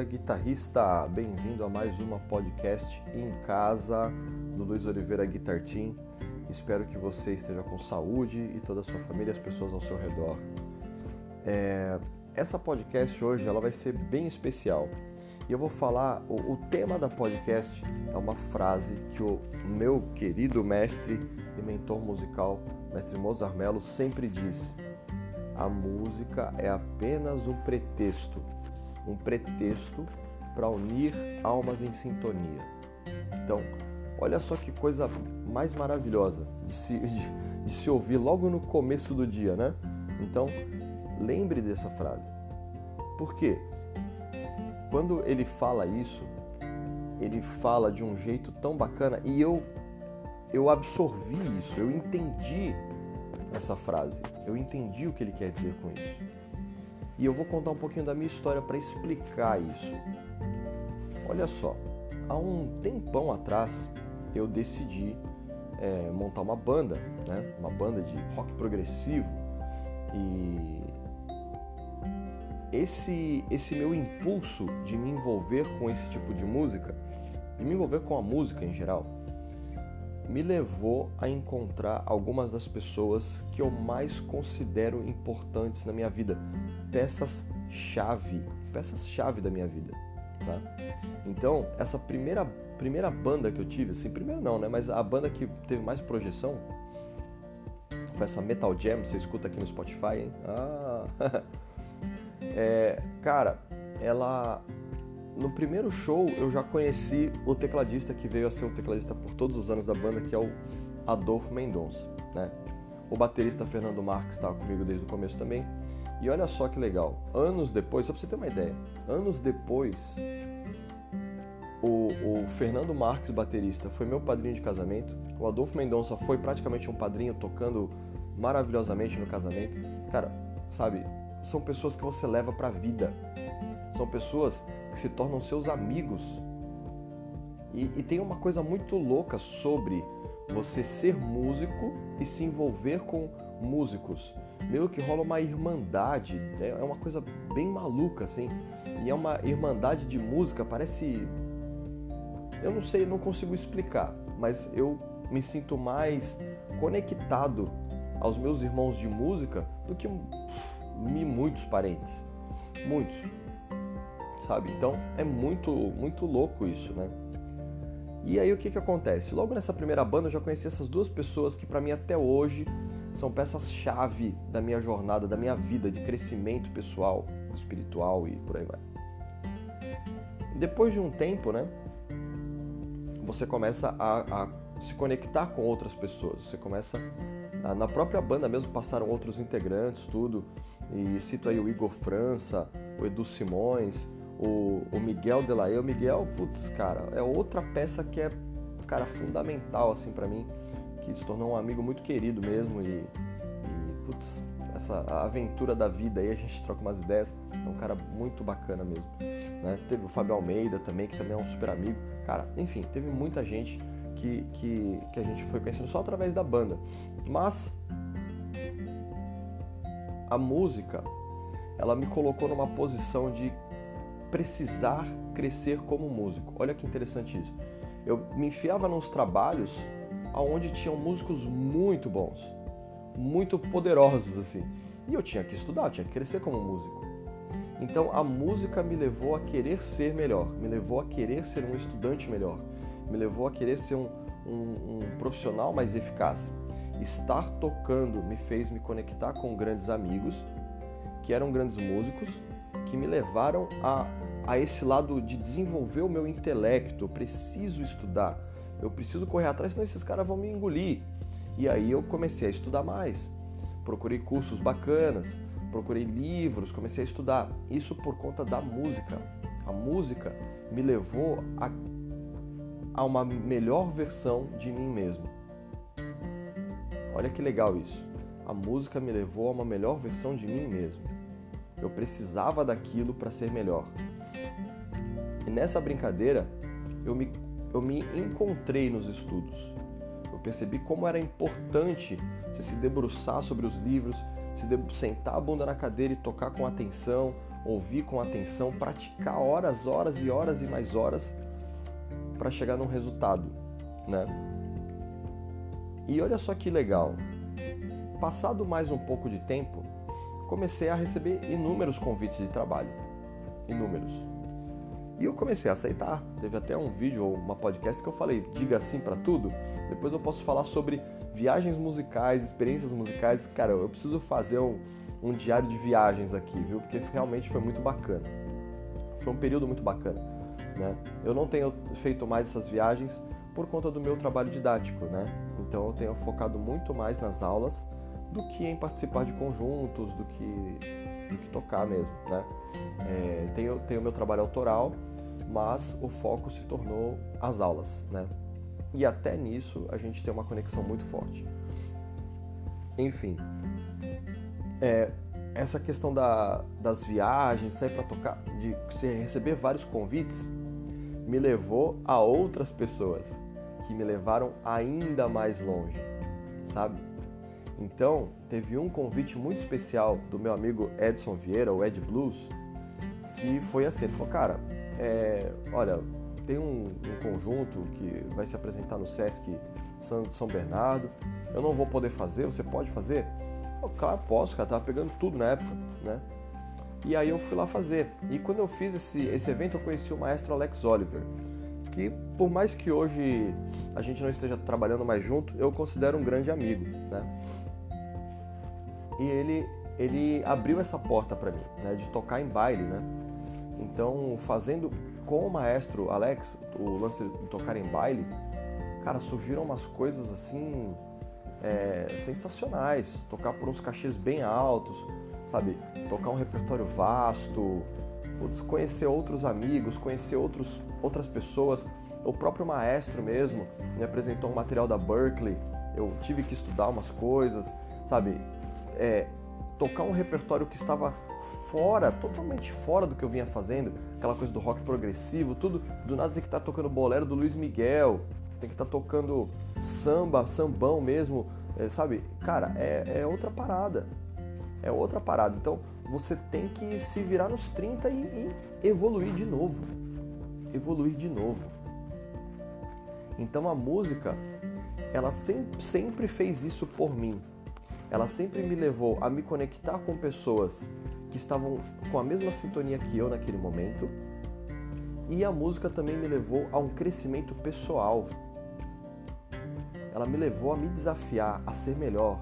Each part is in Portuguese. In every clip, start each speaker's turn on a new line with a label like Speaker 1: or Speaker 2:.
Speaker 1: dia, guitarrista! Bem-vindo a mais uma podcast em casa do Luiz Oliveira Guitar Team. Espero que você esteja com saúde e toda a sua família e as pessoas ao seu redor. É, essa podcast hoje ela vai ser bem especial e eu vou falar. O, o tema da podcast é uma frase que o meu querido mestre e mentor musical, mestre Mozart Mello, sempre diz a música é apenas um pretexto, um pretexto para unir almas em sintonia. Então, olha só que coisa mais maravilhosa de se, de, de se ouvir logo no começo do dia, né? Então, lembre dessa frase. Por quê? Quando ele fala isso, ele fala de um jeito tão bacana e eu eu absorvi isso, eu entendi essa frase. Eu entendi o que ele quer dizer com isso. E eu vou contar um pouquinho da minha história para explicar isso. Olha só, há um tempão atrás eu decidi é, montar uma banda, né? uma banda de rock progressivo. E esse, esse meu impulso de me envolver com esse tipo de música, de me envolver com a música em geral, me levou a encontrar algumas das pessoas que eu mais considero importantes na minha vida, peças-chave, peças-chave da minha vida, tá? Então, essa primeira primeira banda que eu tive, assim, primeiro não, né, mas a banda que teve mais projeção foi essa Metal Jam, você escuta aqui no Spotify, hein? Ah. é, cara, ela no primeiro show eu já conheci o tecladista que veio a ser o tecladista por todos os anos da banda, que é o Adolfo Mendonça, né? O baterista Fernando Marques estava comigo desde o começo também. E olha só que legal, anos depois, só para você ter uma ideia, anos depois, o, o, Fernando Marques, baterista, foi meu padrinho de casamento. O Adolfo Mendonça foi praticamente um padrinho tocando maravilhosamente no casamento. Cara, sabe, são pessoas que você leva para a vida. São pessoas que se tornam seus amigos. E, e tem uma coisa muito louca sobre você ser músico e se envolver com músicos. Meio que rola uma irmandade, né? é uma coisa bem maluca assim. E é uma irmandade de música, parece. Eu não sei, não consigo explicar, mas eu me sinto mais conectado aos meus irmãos de música do que muitos parentes. Muitos sabe? Então é muito, muito louco isso, né? E aí o que que acontece? Logo nessa primeira banda eu já conheci essas duas pessoas que para mim até hoje são peças-chave da minha jornada, da minha vida de crescimento pessoal, espiritual e por aí vai. Depois de um tempo, né? Você começa a, a se conectar com outras pessoas. Você começa a, na própria banda mesmo passaram outros integrantes, tudo. E cito aí o Igor França, o Edu Simões, o, o Miguel Delaê. O Miguel, putz, cara, é outra peça que é, cara, fundamental, assim, para mim, que se tornou um amigo muito querido mesmo e, e putz, essa aventura da vida aí, a gente troca umas ideias, é um cara muito bacana mesmo, né? Teve o Fábio Almeida também, que também é um super amigo, cara, enfim, teve muita gente que, que, que a gente foi conhecendo só através da banda, mas a música, ela me colocou numa posição de precisar crescer como músico. Olha que interessante isso. Eu me enfiava nos trabalhos aonde tinham músicos muito bons, muito poderosos assim. E eu tinha que estudar, eu tinha que crescer como músico. Então a música me levou a querer ser melhor, me levou a querer ser um estudante melhor, me levou a querer ser um, um, um profissional mais eficaz. Estar tocando me fez me conectar com grandes amigos que eram grandes músicos que me levaram a, a esse lado de desenvolver o meu intelecto. Eu preciso estudar, eu preciso correr atrás, senão esses caras vão me engolir. E aí eu comecei a estudar mais. Procurei cursos bacanas, procurei livros, comecei a estudar. Isso por conta da música. A música me levou a, a uma melhor versão de mim mesmo. Olha que legal isso. A música me levou a uma melhor versão de mim mesmo. Eu precisava daquilo para ser melhor. E nessa brincadeira, eu me, eu me encontrei nos estudos. Eu percebi como era importante você se debruçar sobre os livros, se sentar a bunda na cadeira e tocar com atenção, ouvir com atenção, praticar horas, horas e horas e mais horas para chegar num resultado, né? E olha só que legal. Passado mais um pouco de tempo, comecei a receber inúmeros convites de trabalho. Inúmeros. E eu comecei a aceitar. Teve até um vídeo ou uma podcast que eu falei, diga sim para tudo. Depois eu posso falar sobre viagens musicais, experiências musicais. Cara, eu preciso fazer um, um diário de viagens aqui, viu? Porque realmente foi muito bacana. Foi um período muito bacana. Né? Eu não tenho feito mais essas viagens por conta do meu trabalho didático, né? Então eu tenho focado muito mais nas aulas do que em participar de conjuntos, do que, do que tocar mesmo, né? É, tenho, tenho meu trabalho autoral, mas o foco se tornou as aulas, né? E até nisso a gente tem uma conexão muito forte. Enfim, é, essa questão da, das viagens, sair para tocar, de receber vários convites, me levou a outras pessoas que me levaram ainda mais longe, sabe? Então, teve um convite muito especial do meu amigo Edson Vieira, o Ed Blues, que foi assim, ele falou, cara, é, olha, tem um, um, conjunto que vai se apresentar no Sesc São, São Bernardo, eu não vou poder fazer, você pode fazer? Eu, claro, posso, cara, tava pegando tudo na época, né? E aí eu fui lá fazer. E quando eu fiz esse, esse evento, eu conheci o maestro Alex Oliver, que por mais que hoje a gente não esteja trabalhando mais junto, eu considero um grande amigo, né? E ele, ele abriu essa porta para mim, né, de tocar em baile, né? Então, fazendo com o maestro Alex o lance de tocar em baile, cara, surgiram umas coisas assim é, sensacionais. Tocar por uns cachês bem altos, sabe? Tocar um repertório vasto, conhecer outros amigos, conhecer outros, outras pessoas. O próprio maestro mesmo me apresentou um material da Berkeley. Eu tive que estudar umas coisas, sabe? É, tocar um repertório que estava fora, totalmente fora do que eu vinha fazendo, aquela coisa do rock progressivo, tudo, do nada tem que estar tá tocando bolero do Luiz Miguel, tem que estar tá tocando samba, sambão mesmo, é, sabe? Cara, é, é outra parada é outra parada. Então você tem que se virar nos 30 e, e evoluir de novo. Evoluir de novo. Então a música, ela sempre, sempre fez isso por mim. Ela sempre me levou a me conectar com pessoas que estavam com a mesma sintonia que eu naquele momento. E a música também me levou a um crescimento pessoal. Ela me levou a me desafiar a ser melhor,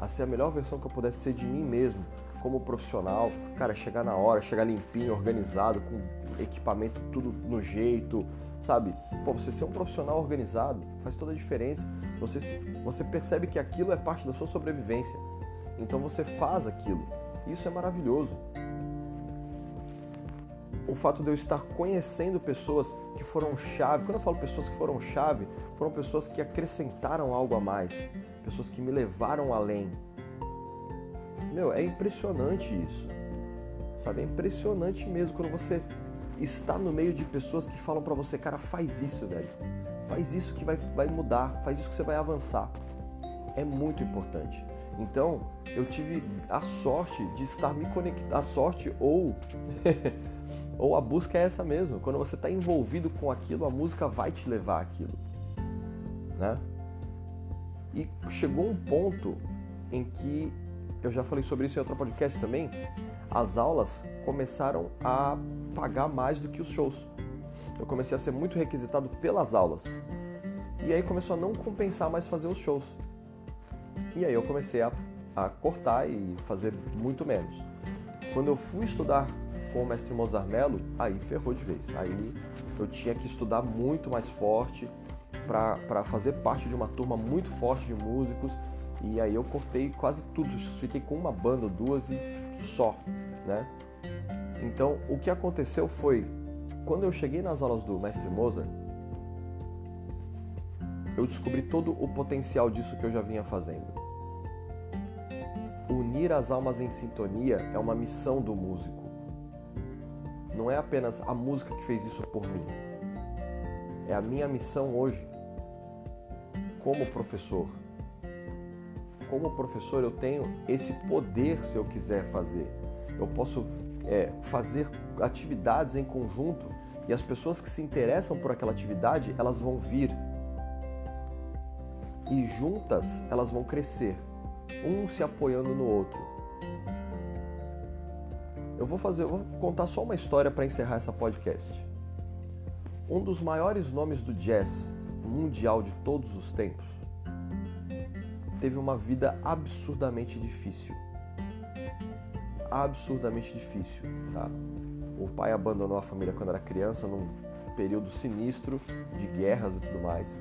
Speaker 1: a ser a melhor versão que eu pudesse ser de mim mesmo, como profissional, cara, chegar na hora, chegar limpinho, organizado, com equipamento tudo no jeito, sabe? Pô, você ser um profissional organizado faz toda a diferença. Você, você percebe que aquilo é parte da sua sobrevivência. Então você faz aquilo. Isso é maravilhoso. O fato de eu estar conhecendo pessoas que foram chave, quando eu falo pessoas que foram chave, foram pessoas que acrescentaram algo a mais, pessoas que me levaram além. Meu, é impressionante isso. Sabe? É impressionante mesmo quando você está no meio de pessoas que falam para você, cara, faz isso, velho. Faz isso que vai, vai mudar, faz isso que você vai avançar. É muito importante. Então, eu tive a sorte de estar me conectando. A sorte ou. ou a busca é essa mesmo. Quando você está envolvido com aquilo, a música vai te levar àquilo. Né? E chegou um ponto em que, eu já falei sobre isso em outro podcast também, as aulas começaram a pagar mais do que os shows. Eu comecei a ser muito requisitado pelas aulas. E aí começou a não compensar mais fazer os shows. E aí eu comecei a, a cortar e fazer muito menos. Quando eu fui estudar com o mestre Mozart Mello, aí ferrou de vez. Aí eu tinha que estudar muito mais forte, para fazer parte de uma turma muito forte de músicos e aí eu cortei quase tudo, fiquei com uma banda, duas e só, né? Então o que aconteceu foi, quando eu cheguei nas aulas do mestre Mozart, eu descobri todo o potencial disso que eu já vinha fazendo. Unir as almas em sintonia é uma missão do músico. Não é apenas a música que fez isso por mim. É a minha missão hoje como professor. como professor, eu tenho esse poder se eu quiser fazer. Eu posso é, fazer atividades em conjunto e as pessoas que se interessam por aquela atividade, elas vão vir. E juntas elas vão crescer, um se apoiando no outro. Eu vou fazer, eu vou contar só uma história para encerrar essa podcast. Um dos maiores nomes do jazz mundial de todos os tempos teve uma vida absurdamente difícil. Absurdamente difícil, tá? O pai abandonou a família quando era criança, num período sinistro de guerras e tudo mais.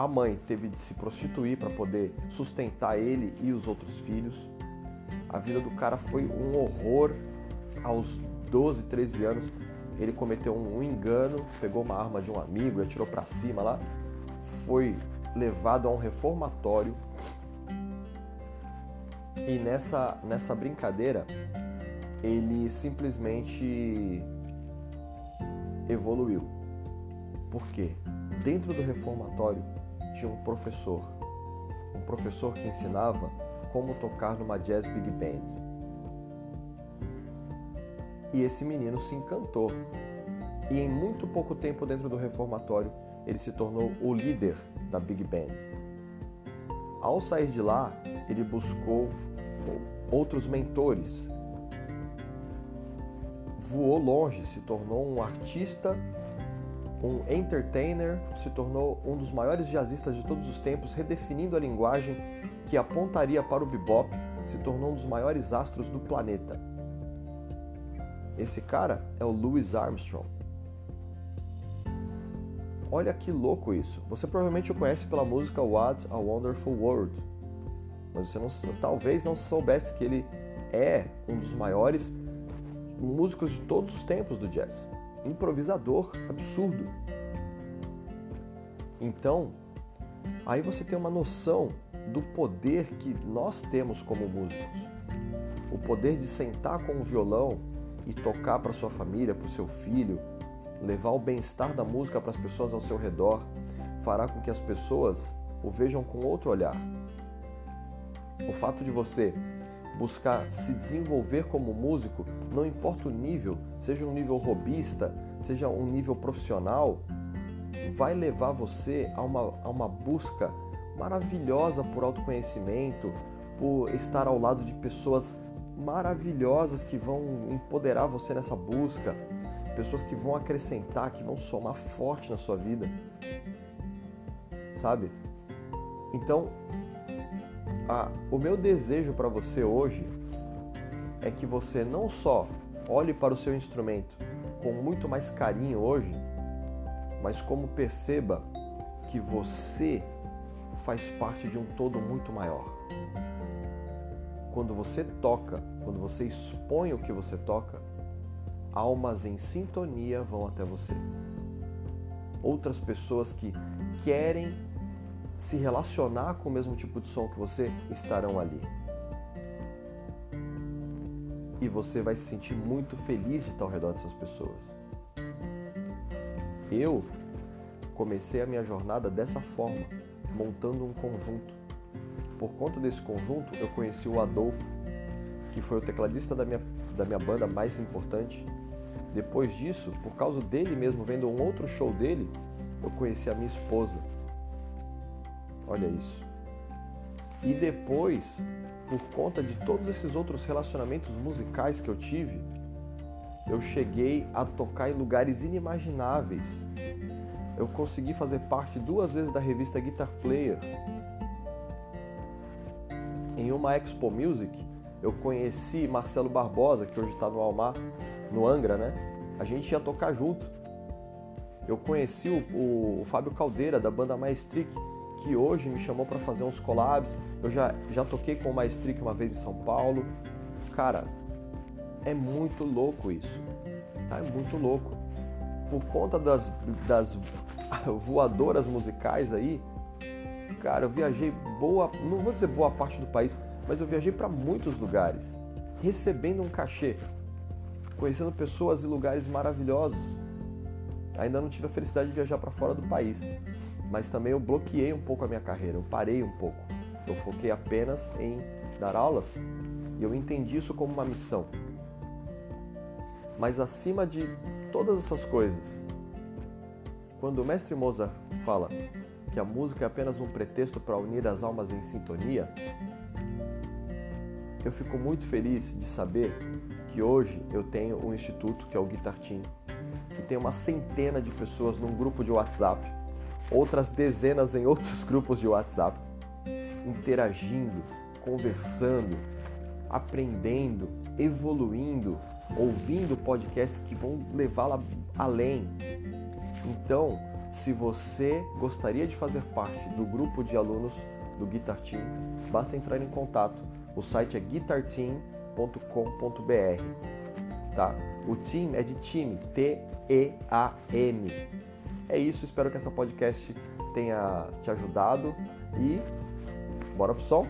Speaker 1: A mãe teve de se prostituir para poder sustentar ele e os outros filhos. A vida do cara foi um horror. Aos 12, 13 anos, ele cometeu um engano, pegou uma arma de um amigo e atirou para cima lá. Foi levado a um reformatório. E nessa, nessa brincadeira, ele simplesmente evoluiu. Por quê? Dentro do reformatório tinha um professor, um professor que ensinava como tocar numa jazz big band. E esse menino se encantou. E em muito pouco tempo dentro do reformatório, ele se tornou o líder da big band. Ao sair de lá, ele buscou outros mentores voou longe, se tornou um artista, um entertainer, se tornou um dos maiores jazzistas de todos os tempos, redefinindo a linguagem que apontaria para o bebop, se tornou um dos maiores astros do planeta. Esse cara é o Louis Armstrong. Olha que louco isso. Você provavelmente o conhece pela música What a Wonderful World. Mas você não, talvez não soubesse que ele é um dos maiores músicos de todos os tempos do jazz. Improvisador absurdo. Então, aí você tem uma noção do poder que nós temos como músicos. O poder de sentar com o violão e tocar para sua família, para o seu filho, levar o bem-estar da música para as pessoas ao seu redor, fará com que as pessoas o vejam com outro olhar. O fato de você buscar se desenvolver como músico, não importa o nível, seja um nível robista, seja um nível profissional, vai levar você a uma, a uma busca maravilhosa por autoconhecimento, por estar ao lado de pessoas maravilhosas que vão empoderar você nessa busca, pessoas que vão acrescentar, que vão somar forte na sua vida. Sabe? Então, a, o meu desejo para você hoje é que você não só olhe para o seu instrumento com muito mais carinho hoje, mas como perceba que você faz parte de um todo muito maior. Quando você toca, quando você expõe o que você toca, almas em sintonia vão até você. Outras pessoas que querem se relacionar com o mesmo tipo de som que você estarão ali. E você vai se sentir muito feliz de estar ao redor dessas pessoas. Eu comecei a minha jornada dessa forma, montando um conjunto. Por conta desse conjunto, eu conheci o Adolfo, que foi o tecladista da minha, da minha banda mais importante. Depois disso, por causa dele mesmo, vendo um outro show dele, eu conheci a minha esposa, Olha isso. E depois, por conta de todos esses outros relacionamentos musicais que eu tive, eu cheguei a tocar em lugares inimagináveis. Eu consegui fazer parte duas vezes da revista Guitar Player. Em uma Expo Music, eu conheci Marcelo Barbosa, que hoje está no Almar, no Angra, né? A gente ia tocar junto. Eu conheci o, o, Fábio Caldeira, da banda Maestric, que hoje me chamou para fazer uns collabs. Eu já, já toquei com o Maestric uma vez em São Paulo. Cara, é muito louco isso. Tá? É muito louco. Por conta das, das voadoras musicais aí, cara, eu viajei boa, não vou dizer boa parte do país, mas eu viajei para muitos lugares, recebendo um cachê, conhecendo pessoas e lugares maravilhosos. Ainda não tive a felicidade de viajar para fora do país, mas também eu bloqueei um pouco a minha carreira, eu parei um pouco. Eu foquei apenas em dar aulas e eu entendi isso como uma missão. Mas acima de todas essas coisas, quando o mestre Mozart fala que a música é apenas um pretexto para unir as almas em sintonia, eu fico muito feliz de saber que hoje eu tenho um instituto que é o Guitar Team, que tem uma centena de pessoas num grupo de WhatsApp, outras dezenas em outros grupos de WhatsApp, interagindo, conversando, aprendendo, evoluindo, ouvindo podcasts que vão levá-la além. Então, se você gostaria de fazer parte do grupo de alunos do Guitar Team, basta entrar em contato. O site é guitarteam.com.br, tá? O team é de time, T-E-A-M. É isso, espero que essa podcast tenha te ajudado e bora pro som?